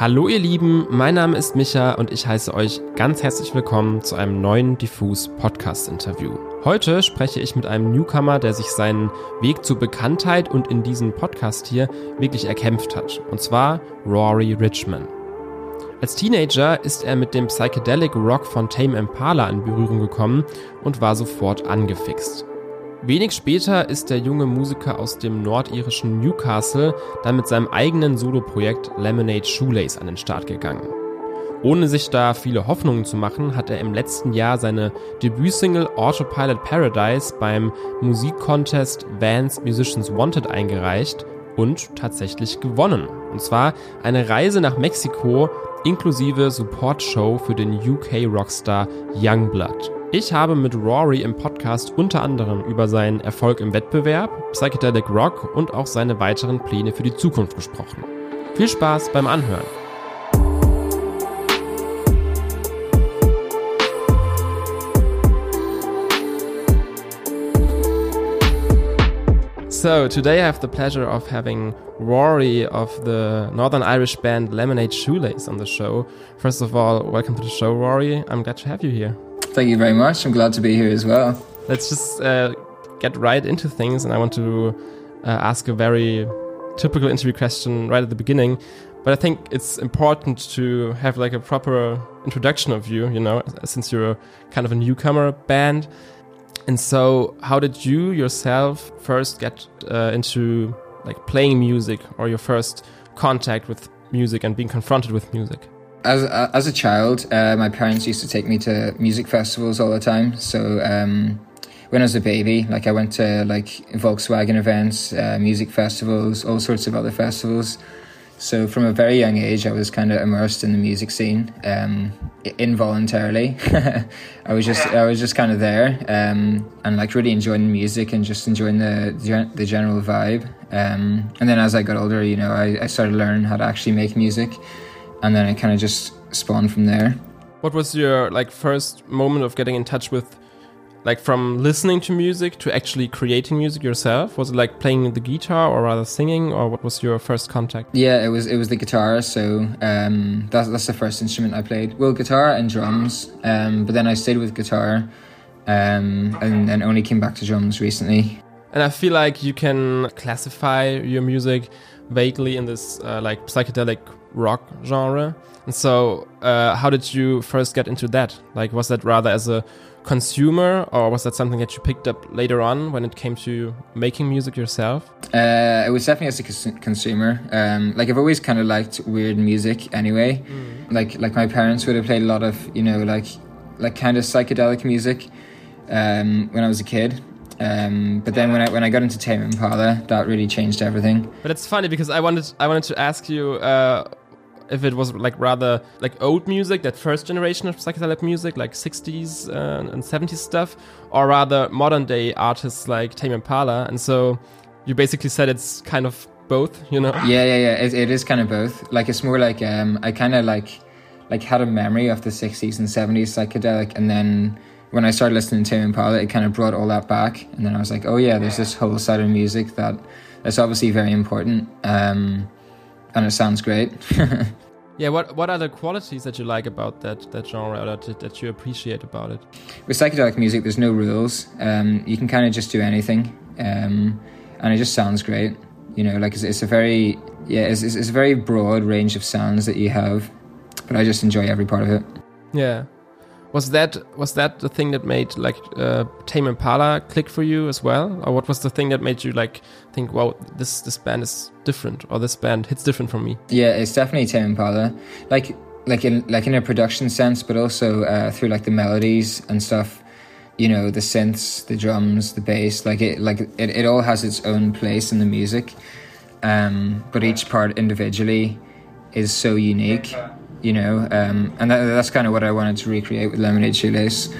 Hallo ihr Lieben, mein Name ist Micha und ich heiße euch ganz herzlich willkommen zu einem neuen Diffus Podcast Interview. Heute spreche ich mit einem Newcomer, der sich seinen Weg zur Bekanntheit und in diesem Podcast hier wirklich erkämpft hat. Und zwar Rory Richman. Als Teenager ist er mit dem Psychedelic Rock von Tame Impala in Berührung gekommen und war sofort angefixt. Wenig später ist der junge Musiker aus dem nordirischen Newcastle dann mit seinem eigenen Soloprojekt Lemonade Shoelace an den Start gegangen. Ohne sich da viele Hoffnungen zu machen, hat er im letzten Jahr seine Debütsingle Autopilot Paradise beim Musikcontest Vans Musicians Wanted eingereicht und tatsächlich gewonnen. Und zwar eine Reise nach Mexiko inklusive Support-Show für den UK Rockstar Youngblood. Ich habe mit Rory im Podcast unter anderem über seinen Erfolg im Wettbewerb, Psychedelic Rock und auch seine weiteren Pläne für die Zukunft gesprochen. Viel Spaß beim Anhören. So, today I have the pleasure of having Rory of the Northern Irish band Lemonade Shoelace on the show. First of all, welcome to the show, Rory. I'm glad to have you here. Thank you very much. I'm glad to be here as well. Let's just uh, get right into things, and I want to uh, ask a very typical interview question right at the beginning. But I think it's important to have like a proper introduction of you, you know, since you're kind of a newcomer band. And so, how did you yourself first get uh, into like playing music or your first contact with music and being confronted with music? As a, as a child, uh, my parents used to take me to music festivals all the time. So um, when I was a baby, like I went to like Volkswagen events, uh, music festivals, all sorts of other festivals. So from a very young age, I was kind of immersed in the music scene, um, involuntarily. I was just I was just kind of there, um, and like really enjoying music and just enjoying the the general vibe. Um, and then as I got older, you know, I, I started learning how to actually make music and then it kind of just spawned from there. What was your like first moment of getting in touch with like from listening to music to actually creating music yourself? Was it like playing the guitar or rather singing or what was your first contact? Yeah it was it was the guitar so um, that's, that's the first instrument i played. Well guitar and drums um, but then i stayed with guitar um, and then only came back to drums recently. And i feel like you can classify your music vaguely in this uh, like psychedelic rock genre. And so, uh, how did you first get into that? Like, was that rather as a consumer, or was that something that you picked up later on when it came to making music yourself? Uh, it was definitely as a cons consumer. Um, like, I've always kind of liked weird music anyway. Mm. Like, like my parents would have played a lot of, you know, like, like kind of psychedelic music um, when I was a kid. Um, but then when I when I got into Tame Impala, that really changed everything. But it's funny because I wanted I wanted to ask you uh, if it was like rather like old music, that first generation of psychedelic music, like 60s uh, and 70s stuff, or rather modern day artists like Tame Impala. And so you basically said it's kind of both, you know? Yeah, yeah, yeah. It, it is kind of both. Like it's more like um, I kind of like like had a memory of the 60s and 70s psychedelic, and then when I started listening to Impala, it kind of brought all that back. And then I was like, oh yeah, there's this whole side of music that that's obviously very important, um, and it sounds great. yeah, what what are the qualities that you like about that that genre, that that you appreciate about it? With psychedelic music, there's no rules. Um, you can kind of just do anything, um, and it just sounds great. You know, like it's, it's a very yeah, it's, it's a very broad range of sounds that you have, but I just enjoy every part of it. Yeah was that was that the thing that made like uh, Tame Impala click for you as well, or what was the thing that made you like think, "Wow, this this band is different," or "This band hits different from me"? Yeah, it's definitely Tame Impala, like like in like in a production sense, but also uh, through like the melodies and stuff. You know, the synths, the drums, the bass, like it like it, it all has its own place in the music, um, but each part individually is so unique you know, um, and that, that's kind of what I wanted to recreate with Lemonade Shoelace.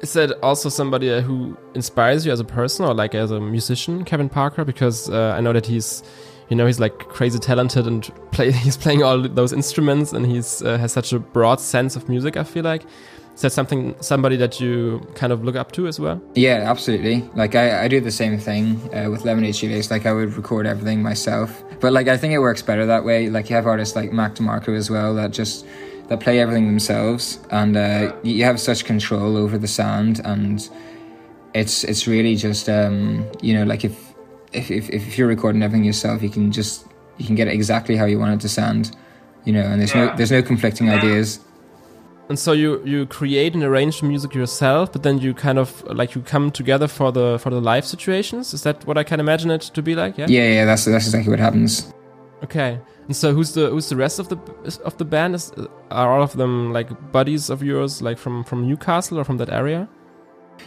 Is that also somebody uh, who inspires you as a person or like as a musician, Kevin Parker? Because uh, I know that he's, you know, he's like crazy talented and play, he's playing all those instruments and he's uh, has such a broad sense of music. I feel like. Is that something somebody that you kind of look up to as well? Yeah, absolutely. Like I, I do the same thing uh, with Lemonade Shoelace. Like I would record everything myself, but like I think it works better that way. Like you have artists like Mac DeMarco as well that just that play everything themselves, and uh, you have such control over the sound, and it's it's really just um, you know like if, if if if you're recording everything yourself, you can just you can get it exactly how you want it to sound, you know, and there's no there's no conflicting ideas. And so you you create and arrange the music yourself, but then you kind of like you come together for the for the live situations. Is that what I can imagine it to be like? Yeah. Yeah, yeah. That's that's exactly what happens. Okay. And so who's the who's the rest of the of the band? Is, are all of them like buddies of yours, like from from Newcastle or from that area?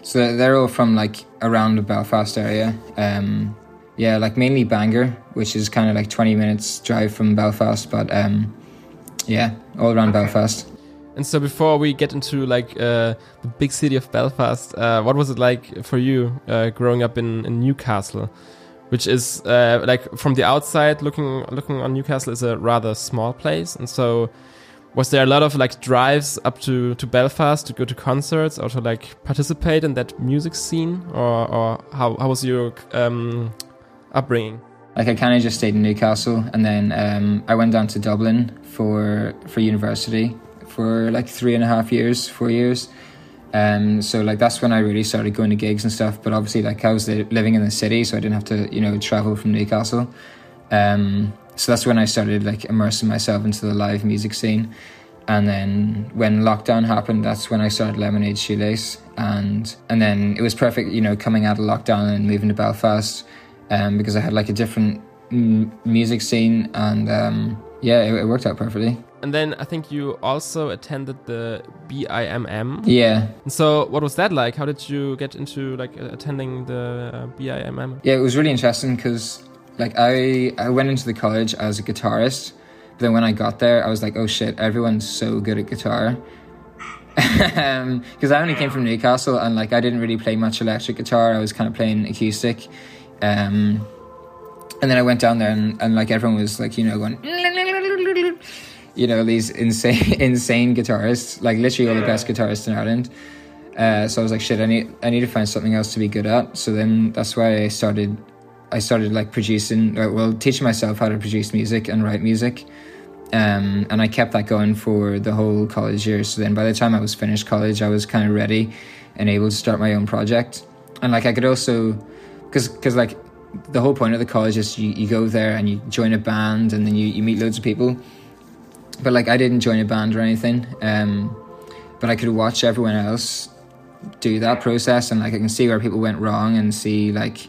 So they're all from like around the Belfast area. Um, yeah, like mainly Bangor, which is kind of like twenty minutes drive from Belfast, but um, yeah, all around okay. Belfast. And so, before we get into like uh, the big city of Belfast, uh, what was it like for you uh, growing up in, in Newcastle, which is uh, like from the outside looking looking on Newcastle is a rather small place, and so was there a lot of like drives up to to Belfast to go to concerts or to like participate in that music scene, or or how how was your um, upbringing? Like I kind of just stayed in Newcastle, and then um, I went down to Dublin for for university for like three and a half years, four years. Um, so like that's when I really started going to gigs and stuff. But obviously, like I was living in the city, so I didn't have to, you know, travel from Newcastle. Um, so that's when I started like immersing myself into the live music scene. And then when lockdown happened, that's when I started Lemonade Shoelace, and and then it was perfect, you know, coming out of lockdown and moving to Belfast, um, because I had like a different m- music scene, and um, yeah, it, it worked out perfectly. And then I think you also attended the BIMM. Yeah. And so what was that like? How did you get into like attending the uh, BIMM? Yeah, it was really interesting because like I I went into the college as a guitarist, but then when I got there, I was like, oh shit, everyone's so good at guitar. Because um, I only came from Newcastle and like I didn't really play much electric guitar. I was kind of playing acoustic. Um, and then I went down there and, and like everyone was like, you know, going you know these insane insane guitarists, like literally all the best guitarists in Ireland. Uh, so I was like, shit, I need I need to find something else to be good at. So then that's why I started. I started like producing, uh, well, teaching myself how to produce music and write music. Um, and I kept that going for the whole college year. So then by the time I was finished college, I was kind of ready and able to start my own project. And like I could also, because because like the whole point of the college is you, you go there and you join a band and then you, you meet loads of people but like I didn't join a band or anything. Um, but I could watch everyone else do that process, and like I can see where people went wrong, and see like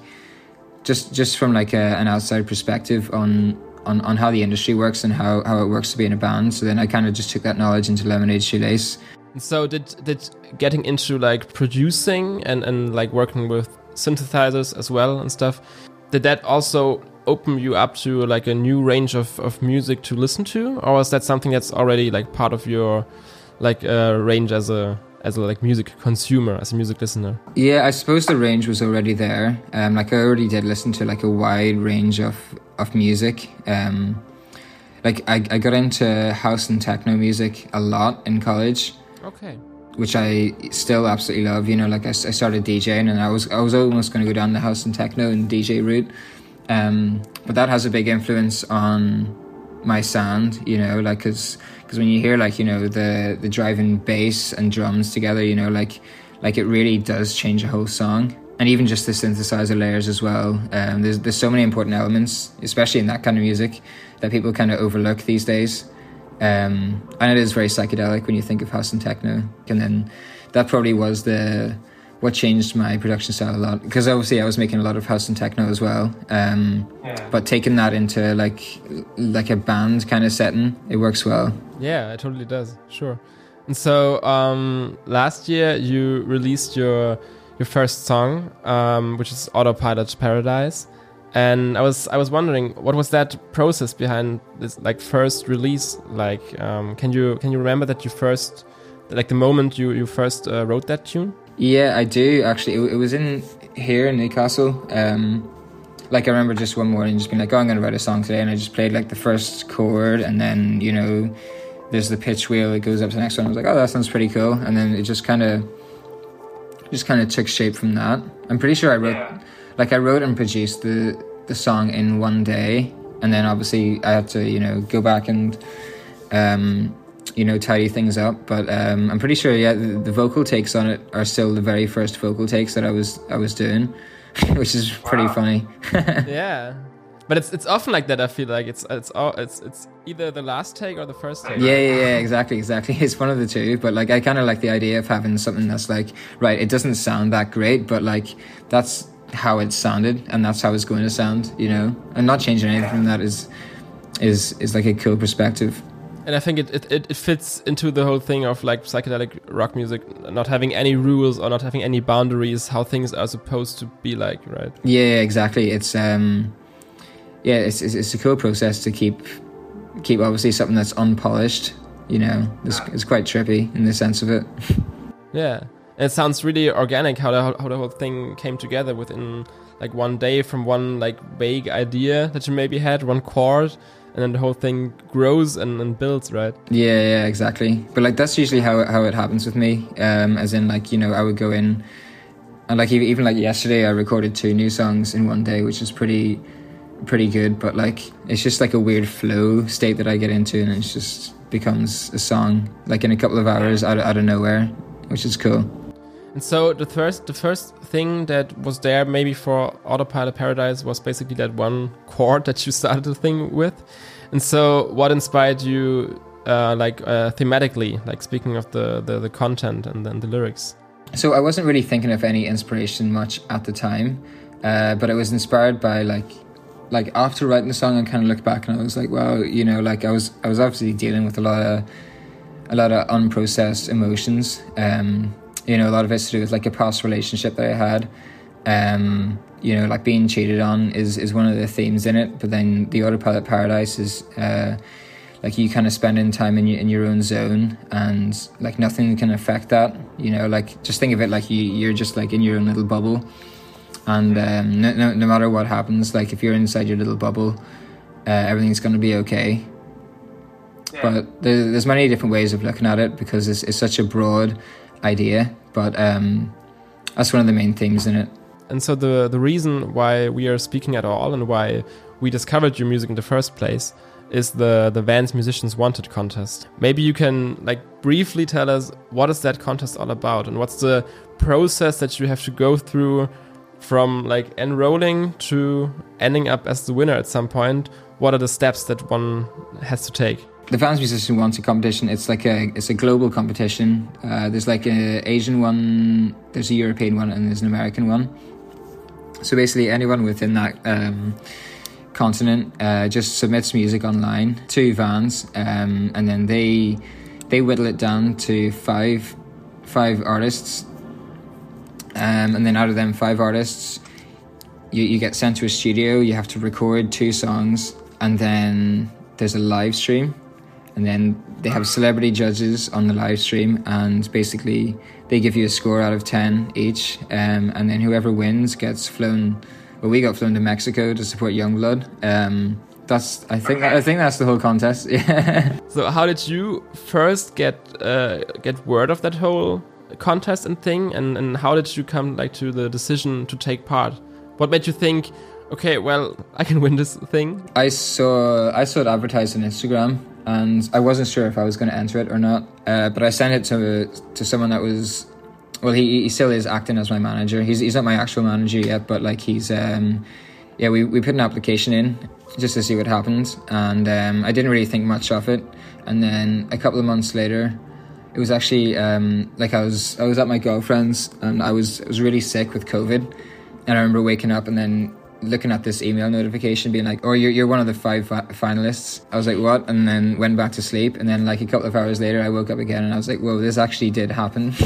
just just from like a, an outside perspective on on, on how the industry works and how, how it works to be in a band. So then I kind of just took that knowledge into Lemonade Shoelace. So did did getting into like producing and, and like working with synthesizers as well and stuff, did that also open you up to like a new range of, of music to listen to? Or is that something that's already like part of your like uh, range as a as a like music consumer as a music listener? Yeah i suppose the range was already there. Um like i already did listen to like a wide range of of music. Um like i, I got into house and techno music a lot in college. Okay. Which I still absolutely love. You know, like I, I started DJing, and I was I was almost going to go down the house and techno and DJ route, um, but that has a big influence on my sound, you know, like because because when you hear like you know the the driving bass and drums together, you know, like like it really does change a whole song. And even just the synthesizer layers as well. Um, there's there's so many important elements, especially in that kind of music, that people kind of overlook these days. Um, and it is very psychedelic when you think of house and techno. And then that probably was the what changed my production style a lot because obviously I was making a lot of house and techno as well. Um, yeah. But taking that into like like a band kind of setting, it works well. Yeah, it totally does. Sure. And so um, last year you released your your first song, um, which is Autopilot Paradise. And I was I was wondering what was that process behind this like first release like um, can you can you remember that you first like the moment you you first uh, wrote that tune yeah, I do actually. It, it was in here in Newcastle. Um, like I remember just one morning just being like, "Oh, I'm going to write a song today," and I just played like the first chord, and then you know, there's the pitch wheel. It goes up to the next one. I was like, oh, that sounds pretty cool. And then it just kind of just kind of took shape from that. I'm pretty sure I wrote, yeah. like, I wrote and produced the the song in one day, and then obviously I had to, you know, go back and, um, you know, tidy things up. But um, I'm pretty sure, yeah, the, the, vocal takes on it are still the very first vocal takes that I was I was doing, which is pretty wow. funny. yeah. But it's it's often like that. I feel like it's it's all it's it's either the last take or the first take. Yeah, yeah, yeah, exactly, exactly. It's one of the two. But like, I kind of like the idea of having something that's like, right, it doesn't sound that great, but like that's how it sounded, and that's how it's going to sound, you know. And not changing anything from that is is is like a cool perspective. And I think it, it, it fits into the whole thing of like psychedelic rock music not having any rules or not having any boundaries, how things are supposed to be like, right? Yeah, exactly. It's um yeah, it's, it's, it's a cool process to keep keep obviously something that's unpolished. You know, it's, it's quite trippy in the sense of it. yeah, and it sounds really organic how the how the whole thing came together within like one day from one like vague idea that you maybe had, one chord, and then the whole thing grows and, and builds, right? Yeah, yeah, exactly. But like that's usually how how it happens with me. Um, as in like you know I would go in, and like even, even like yesterday I recorded two new songs in one day, which is pretty pretty good, but like it's just like a weird flow state that I get into, and it just becomes a song like in a couple of hours out out of nowhere, which is cool. And so the first the first thing that was there maybe for Autopilot Paradise was basically that one chord that you started the thing with. And so what inspired you uh, like uh, thematically, like speaking of the, the, the content and then the lyrics? So I wasn't really thinking of any inspiration much at the time, uh, but I was inspired by like like after writing the song, I kind of looked back and I was like, well, you know, like I was I was obviously dealing with a lot of a lot of unprocessed emotions. Um, you know, a lot of it's to do with like a past relationship that I had. Um, you know, like being cheated on is is one of the themes in it. But then the autopilot paradise is uh, like you kind of spending time in your in your own zone, and like nothing can affect that. You know, like just think of it like you you're just like in your own little bubble and um, no, no, no, matter what happens, like if you're inside your little bubble, uh, everything's going to be okay. Yeah. But there, there's many different ways of looking at it because it's, it's such a broad idea. But um, that's one of the main things in it. And so the the reason why we are speaking at all and why we discovered your music in the first place is the the Vans Musicians Wanted contest. Maybe you can like briefly tell us what is that contest all about and what's the process that you have to go through from like enrolling to ending up as the winner at some point what are the steps that one has to take the Vans Musician Wanted competition it's like a it's a global competition. Uh, there's like a asian one there's a european one and there's an american one. So basically anyone within that um, continent uh, just submits music online to Vans um, and then they they whittle it down to five five artists. Um, and then out of them five artists, you, you get sent to a studio, you have to record two songs, and then there's a live stream. And then they have celebrity judges on the live stream, and basically they give you a score out of 10 each. Um, and then whoever wins gets flown. Well, we got flown to Mexico to support Yungblud. Um, that's I think I think that's the whole contest. Yeah. So how did you first get uh, get word of that whole contest and thing and, and how did you come like to the decision to take part what made you think okay well i can win this thing i saw i saw it advertised on instagram and i wasn't sure if i was going to enter it or not uh, but i sent it to to someone that was well he, he still is acting as my manager. He's, he's not my actual manager yet but like he's um yeah we, we put an application in just to see what happens and um, i didn't really think much of it. And then a couple of months later it was actually um, like I was I was at my girlfriend's and I was I was really sick with COVID, and I remember waking up and then looking at this email notification being like, "Oh, you're you're one of the five fi- finalists." I was like, "What?" And then went back to sleep, and then like a couple of hours later, I woke up again, and I was like, "Whoa, this actually did happen."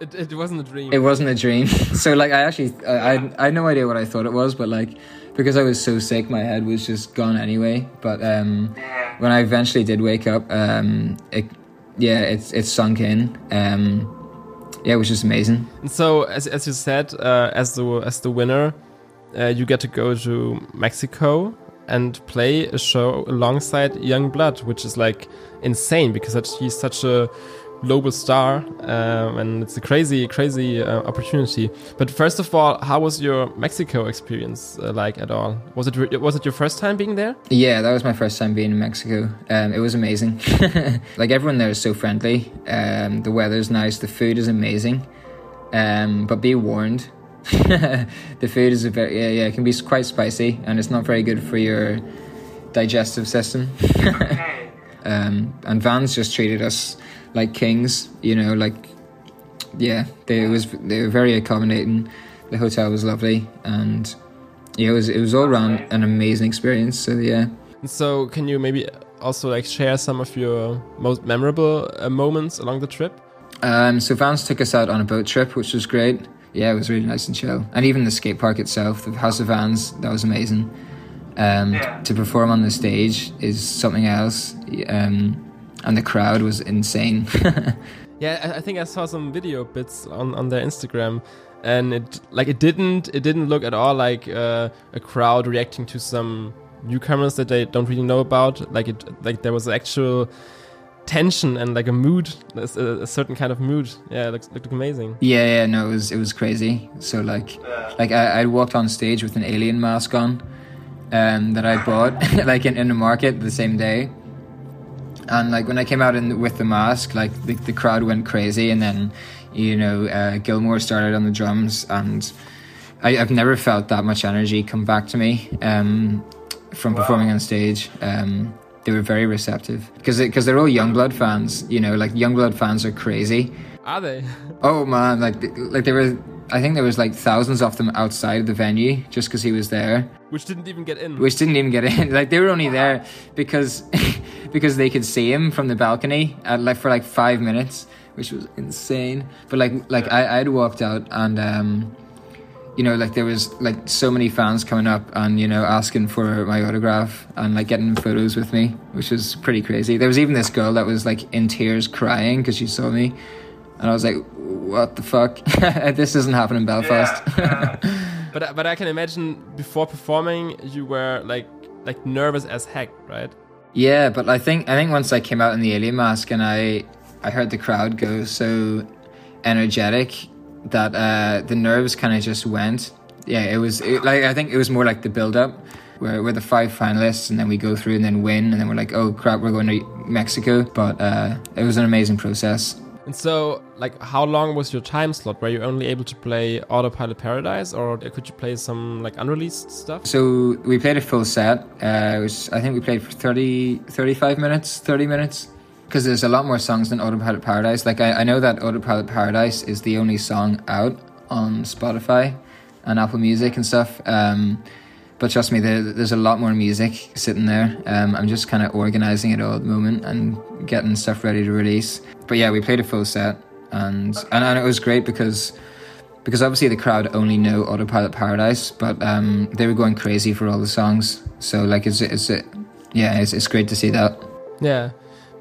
it, it wasn't a dream. It wasn't a dream. so like, I actually I, I I had no idea what I thought it was, but like because I was so sick, my head was just gone anyway. But um, when I eventually did wake up, um, it yeah, it's it's sunk in. Um, yeah, which is amazing. And so, as, as you said, uh, as the as the winner, uh, you get to go to Mexico and play a show alongside Yungblud, which is like insane because he's such a global star, um, and it's a crazy, crazy uh, opportunity. But first of all, how was your Mexico experience uh, like at all? Was it was it your first time being there? Yeah, that was my first time being in Mexico. Um, it was amazing. like everyone there is so friendly. Um, the weather's nice. The food is amazing. Um, but be warned, the food is a very yeah, yeah it can be quite spicy and it's not very good for your digestive system. um, and Vans just treated us like kings, you know, like yeah, they was they were very accommodating. The hotel was lovely, and yeah, it was it was all around an amazing experience. So yeah. So can you maybe also like share some of your most memorable uh, moments along the trip? Um, so Vans took us out on a boat trip, which was great. Yeah, it was really nice and chill. And even the skate park itself, the House of Vans, that was amazing. Um, yeah. To perform on the stage is something else. Um, and the crowd was insane. yeah, I think I saw some video bits on on their Instagram, and it like it didn't it didn't look at all like uh, a crowd reacting to some newcomers that they don't really know about. Like it like there was actual tension and like a mood, a, a certain kind of mood. Yeah, it looked, looked amazing. Yeah, yeah, no, it was it was crazy. So like, like I, I walked on stage with an alien mask on, um, that I bought like in, in the market the same day, and like when I came out in with the mask, like the, the crowd went crazy, and then you know uh, Gilmore started on the drums, and I, have never felt that much energy come back to me um, from wow. performing on stage. Um, they were very receptive because because they, are all Yungblud fans. You know, like Yungblud fans are crazy. Are they? Oh man, like like they were I think there was like thousands of them outside the venue just because he was there. Which didn't even get in. Which didn't even get in. Like they were only there because because they could see him from the balcony at like for like five minutes, which was insane. But like like I I'd walked out and um, you know like there was like so many fans coming up and you know asking for my autograph and like getting photos with me, which was pretty crazy. There was even this girl that was like in tears crying because she saw me, and I was like what the fuck? this doesn't happen in Belfast. Yeah, yeah. but but I can imagine before performing, you were like like nervous as heck, right? Yeah, but I think I think once I came out in the alien mask and I I heard the crowd go so energetic that uh, the nerves kind of just went. Yeah, it was it, like I think it was more like the build up. Where we're the five finalists, and then we go through and then win, and then we're like, oh crap, we're going to Mexico. But uh, it was an amazing process. And so, like, how long was your time slot? Were you only able to play Autopilot Paradise, or could you play some like unreleased stuff? So we played a full set. Uh, was, I think we played for 30, 35 minutes, thirty minutes, because there's a lot more songs than Autopilot Paradise. Like I, I know that Autopilot Paradise is the only song out on Spotify and Apple Music and stuff. Um, but trust me, there, there's a lot more music sitting there. Um, I'm just kind of organizing it all at the moment and getting stuff ready to release. But yeah, we played a full set, and and, and it was great because because obviously the crowd only know Autopilot Paradise, but um, they were going crazy for all the songs. So like, it's it's it, yeah, it's it's great to see that. Yeah,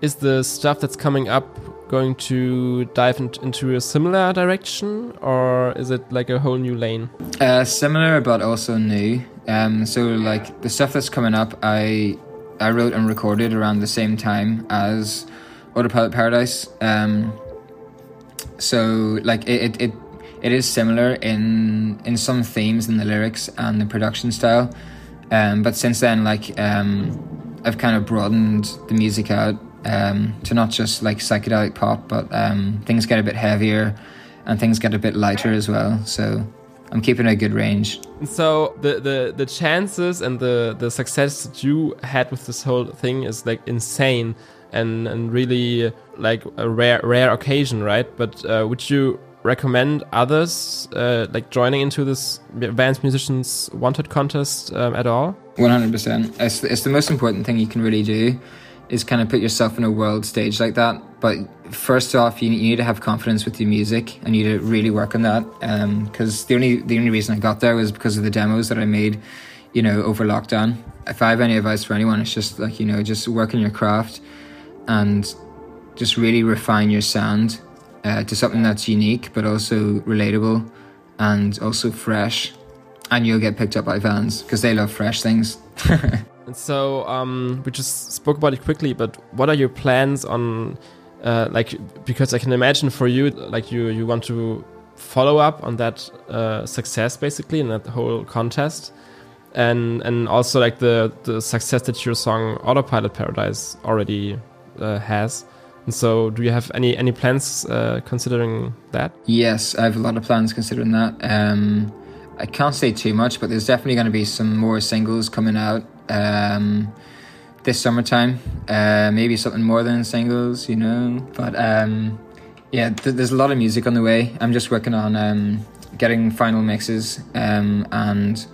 is the stuff that's coming up going to dive in, into a similar direction, or is it like a whole new lane? Uh, similar, but also new. Um, so like the stuff that's coming up, I I wrote and recorded around the same time as Autopilot Paradise. Um, so like it, it, it it is similar in in some themes in the lyrics and the production style. Um, but since then, like um, I've kind of broadened the music out um, to not just like psychedelic pop, but um, things get a bit heavier and things get a bit lighter as well. So I'm keeping a good range. So the, the the chances and the the success that you had with this whole thing is like insane and and really like a rare rare occasion, right? But uh, would you recommend others uh, like joining into this Vans Musicians Wanted contest um, at all? One hundred percent. It's it's the most important thing you can really do is kind of put yourself in a world stage like that. But first off, you, you need to have confidence with your music and you need to really work on that. Because um, the only the only reason I got there was because of the demos that I made, you know, over lockdown. If I have any advice for anyone, it's just like you know, just work on your craft and just really refine your sound uh, to something that's unique but also relatable and also fresh. And you'll get picked up by fans because they love fresh things. And so um, we just spoke about it quickly, but what are your plans on, uh, like, because I can imagine for you, like you you want to follow up on that uh, success basically in that whole contest, and and also like the the success that your song Autopilot Paradise already uh, has. And so, do you have any any plans uh, considering that? Yes, I have a lot of plans considering that. Um, I can't say too much, but there's definitely going to be some more singles coming out um, this summertime. Uh, maybe something more than singles, you know. But um, yeah, th- there's a lot of music on the way. I'm just working on um, getting final mixes um, and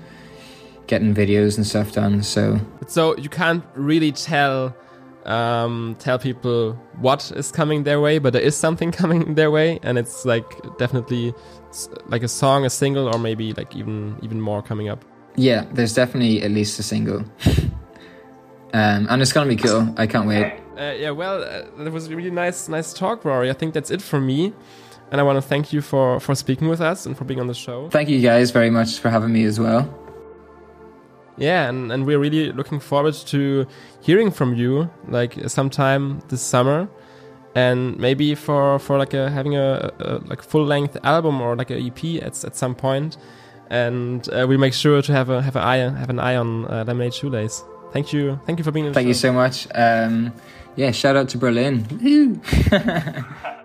getting videos and stuff done. So, so you can't really tell um, tell people what is coming their way, but there is something coming their way, and it's like definitely like a song, a single, or maybe like even even more coming up. Yeah, there's definitely at least a single. um, and it's gonna be cool. I can't wait. Uh, yeah, well, uh, that was a really nice, nice talk, Ruairí. I think that's it for me, and I want to thank you for for speaking with us and for being on the show. Thank you guys very much for having me as well. Yeah, and, and we're really looking forward to hearing from you, like sometime this summer, and maybe for for like a having a, a like full length album or like a EP at at some point and uh, we make sure to have a have an eye have an eye on uh, Lemonade Shoelace. Thank you, thank you for being. Thank show. you so much. Um, yeah, shout out to Berlin.